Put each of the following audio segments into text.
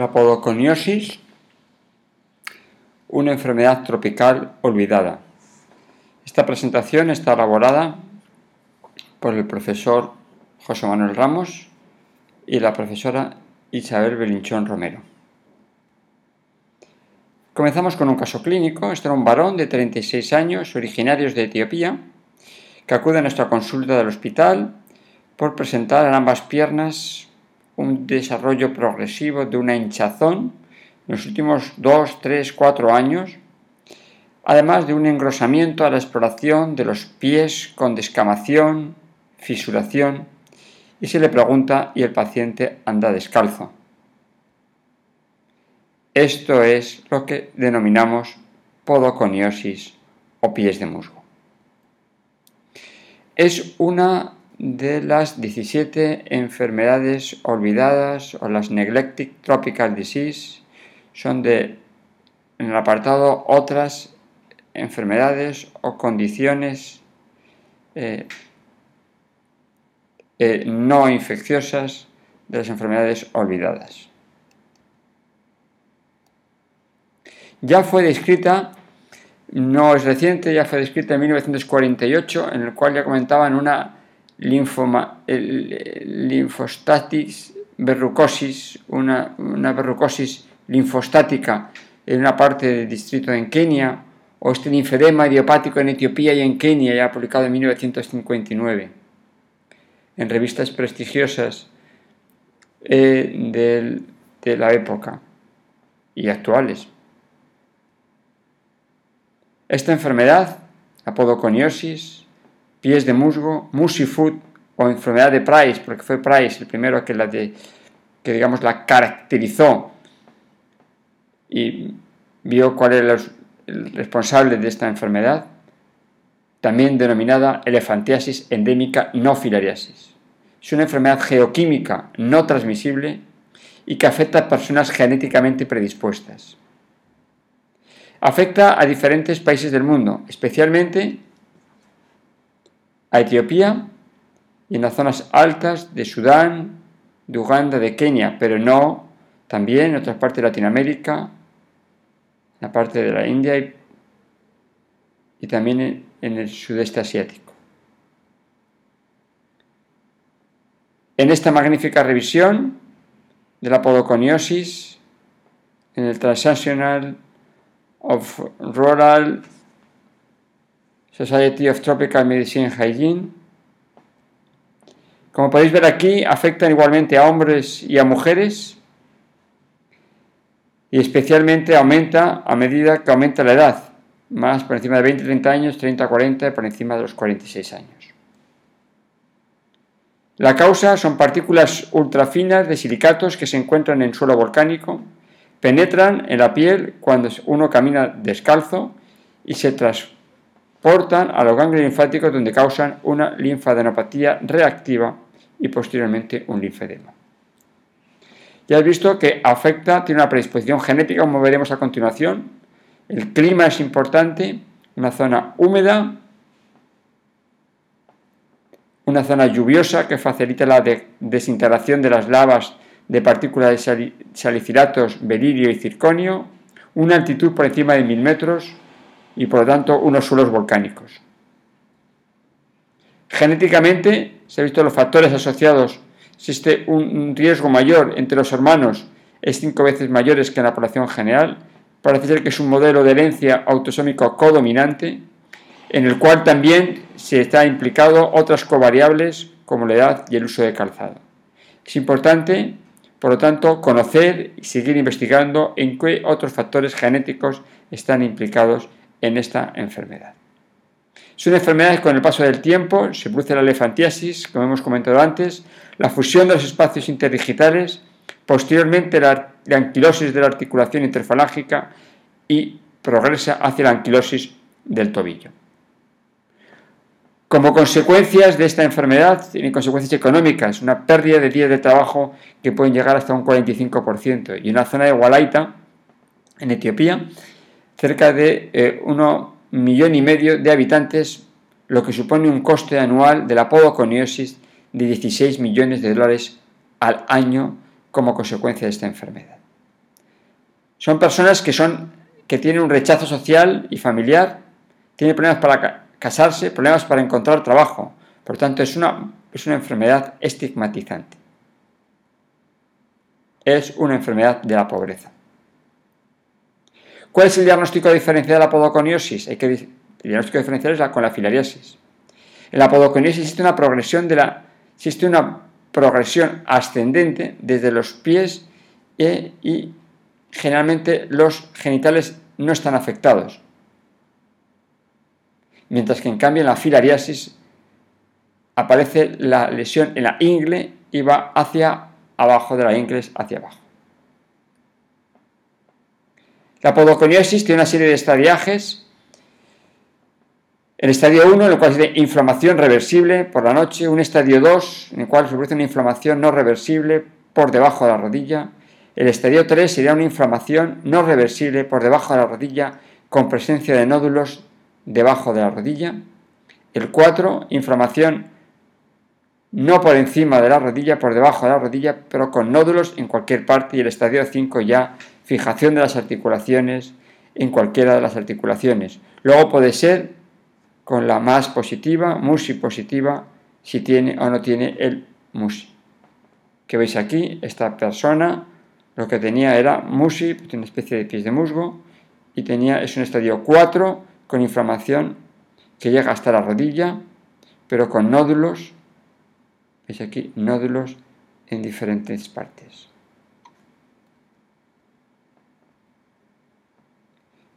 La podoconiosis, una enfermedad tropical olvidada. Esta presentación está elaborada por el profesor José Manuel Ramos y la profesora Isabel Belinchón Romero. Comenzamos con un caso clínico. Este era un varón de 36 años, originarios de Etiopía, que acude a nuestra consulta del hospital por presentar en ambas piernas un desarrollo progresivo de una hinchazón en los últimos 2, 3, 4 años, además de un engrosamiento a la exploración de los pies con descamación, fisuración, y se le pregunta y el paciente anda descalzo. Esto es lo que denominamos podoconiosis o pies de musgo. Es una de las 17 enfermedades olvidadas o las neglected tropical disease son de en el apartado otras enfermedades o condiciones eh, eh, no infecciosas de las enfermedades olvidadas. Ya fue descrita, no es reciente, ya fue descrita en 1948, en el cual ya comentaban una linfoma, linfostatis verrucosis, una, una verrucosis linfostática en una parte del distrito en Kenia, o este linfedema idiopático en Etiopía y en Kenia, ya publicado en 1959, en revistas prestigiosas eh, de la época y actuales. Esta enfermedad, apodoconiosis, pies de musgo, musifoot o enfermedad de Price, porque fue Price el primero que, la de, que digamos, la caracterizó y vio cuál era el responsable de esta enfermedad, también denominada elefantiasis endémica no filariasis. Es una enfermedad geoquímica no transmisible y que afecta a personas genéticamente predispuestas. Afecta a diferentes países del mundo, especialmente a Etiopía y en las zonas altas de Sudán, de Uganda, de Kenia, pero no también en otras partes de Latinoamérica, en la parte de la India y, también en el sudeste asiático. En esta magnífica revisión de la podoconiosis, en el Transactional of Rural Society of Tropical Medicine Hygiene. Como podéis ver aquí, afectan igualmente a hombres y a mujeres y especialmente aumenta a medida que aumenta la edad, más por encima de 20-30 años, 30-40 por encima de los 46 años. La causa son partículas ultrafinas de silicatos que se encuentran en suelo volcánico, penetran en la piel cuando uno camina descalzo y se transforman portan a los ganglios linfáticos donde causan una linfadenopatía reactiva y posteriormente un linfedema. Ya has visto que afecta, tiene una predisposición genética, como veremos a continuación. El clima es importante, una zona húmeda, una zona lluviosa que facilita la desintegración de las lavas de partículas de salicilatos, beririo y circonio, una altitud por encima de 1000 metros, y por lo tanto unos suelos volcánicos. Genéticamente se han visto los factores asociados. Existe un riesgo mayor entre los hermanos, es cinco veces mayores que en la población general. Parece ser que es un modelo de herencia autosómico codominante, en el cual también se está implicado otras covariables como la edad y el uso de calzado. Es importante, por lo tanto, conocer y seguir investigando en qué otros factores genéticos están implicados en esta enfermedad. Es una enfermedad que con el paso del tiempo se produce la elefantiasis, como hemos comentado antes, la fusión de los espacios interdigitales, posteriormente la, anquilosis de la articulación interfalágica y progresa hacia la anquilosis del tobillo. Como consecuencias de esta enfermedad, tiene consecuencias económicas, una pérdida de días de trabajo que pueden llegar hasta un 45%. Y en la zona de Walaita, en Etiopía, cerca de eh, uno millón y medio de habitantes, lo que supone un coste anual de la podoconiosis de 16 millones de dólares al año como consecuencia de esta enfermedad. Son personas que, son, que tienen un rechazo social y familiar, tienen problemas para casarse, problemas para encontrar trabajo. Por tanto, es una, es una enfermedad estigmatizante. Es una enfermedad de la pobreza. ¿Cuál es el diagnóstico diferencial de la podoconiosis? Hay que, el diagnóstico diferencial es con la filariasis. En la podoconiosis existe una progresión de la existe una progresión ascendente desde los pies e, y generalmente los genitales no están afectados. Mientras que en cambio en la filariasis aparece la lesión en la ingle y va hacia abajo de la ingle hacia abajo. La podoconiosis tiene una serie de estadiajes. El estadio 1, en el cual se inflamación reversible por la noche. Un estadio 2, en el cual se produce una inflamación no reversible por debajo de la rodilla. El estadio 3 sería una inflamación no reversible por debajo de la rodilla con presencia de nódulos debajo de la rodilla. El 4, inflamación no por encima de la rodilla, por debajo de la rodilla, pero con nódulos en cualquier parte. Y el estadio 5 ya fijación de las articulaciones en cualquiera de las articulaciones. Luego puede ser con la más positiva, musi positiva, si tiene o no tiene el musi. Que veis aquí, esta persona lo que tenía era musi, una especie de pies de musgo, y tenía, es un estadio 4 con inflamación que llega hasta la rodilla, pero con nódulos, veis aquí, nódulos en diferentes partes.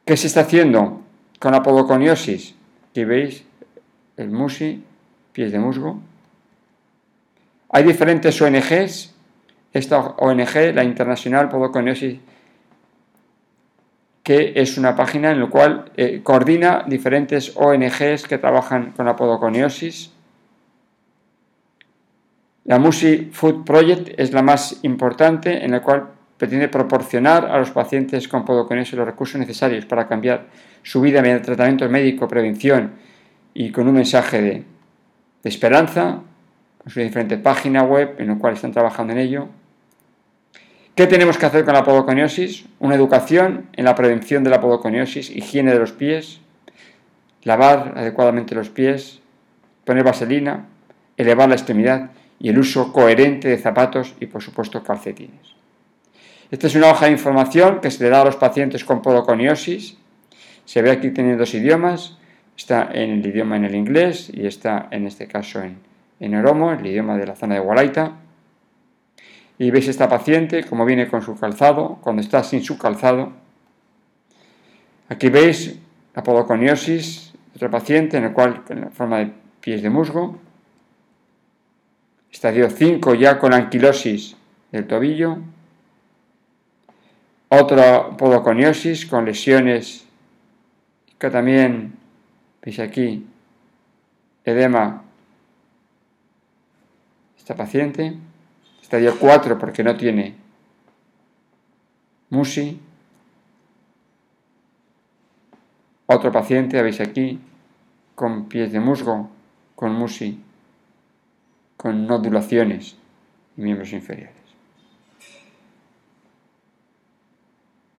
¿Qué se está haciendo con la podoconiosis? Aquí veis el musi, pies de musgo. Hay diferentes ONGs. Esta ONG, la Internacional Podoconiosis, que es una página en la cual eh, coordina diferentes ONGs que trabajan con la podoconiosis. La Musi Food Project es la más importante, en la cual pretende proporcionar a los pacientes con podoconiosis los recursos necesarios para cambiar su vida mediante tratamiento médico, prevención y con un mensaje de, esperanza, con su diferente página web en la cual están trabajando en ello. ¿Qué tenemos que hacer con la podoconiosis? Una educación en la prevención de la podoconiosis, higiene de los pies, lavar adecuadamente los pies, poner vaselina, elevar la extremidad y el uso coherente de zapatos y por supuesto calcetines. Esta es una hoja de información que se le da a los pacientes con podoconiosis. Se ve aquí tiene dos idiomas. Está en el idioma en el inglés y está en este caso en, en oromo, el idioma de la zona de Gualaita. Y veis esta paciente como viene con su calzado, cuando está sin su calzado. Aquí veis la podoconiosis, otro paciente en el cual en forma de pies de musgo. Estadio 5 ya con anquilosis del tobillo. Otra podoconiosis con lesiones que también, veis aquí, edema, esta paciente, estadio 4 porque no tiene musi. Otro paciente, veis aquí, con pies de musgo, con musi, con nodulaciones y miembros inferiores.